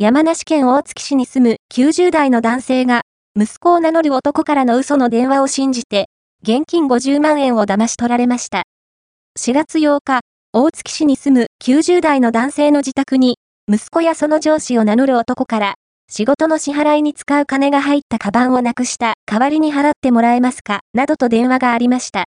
山梨県大月市に住む90代の男性が、息子を名乗る男からの嘘の電話を信じて、現金50万円を騙し取られました。4月8日、大月市に住む90代の男性の自宅に、息子やその上司を名乗る男から、仕事の支払いに使う金が入ったカバンをなくした、代わりに払ってもらえますか、などと電話がありました。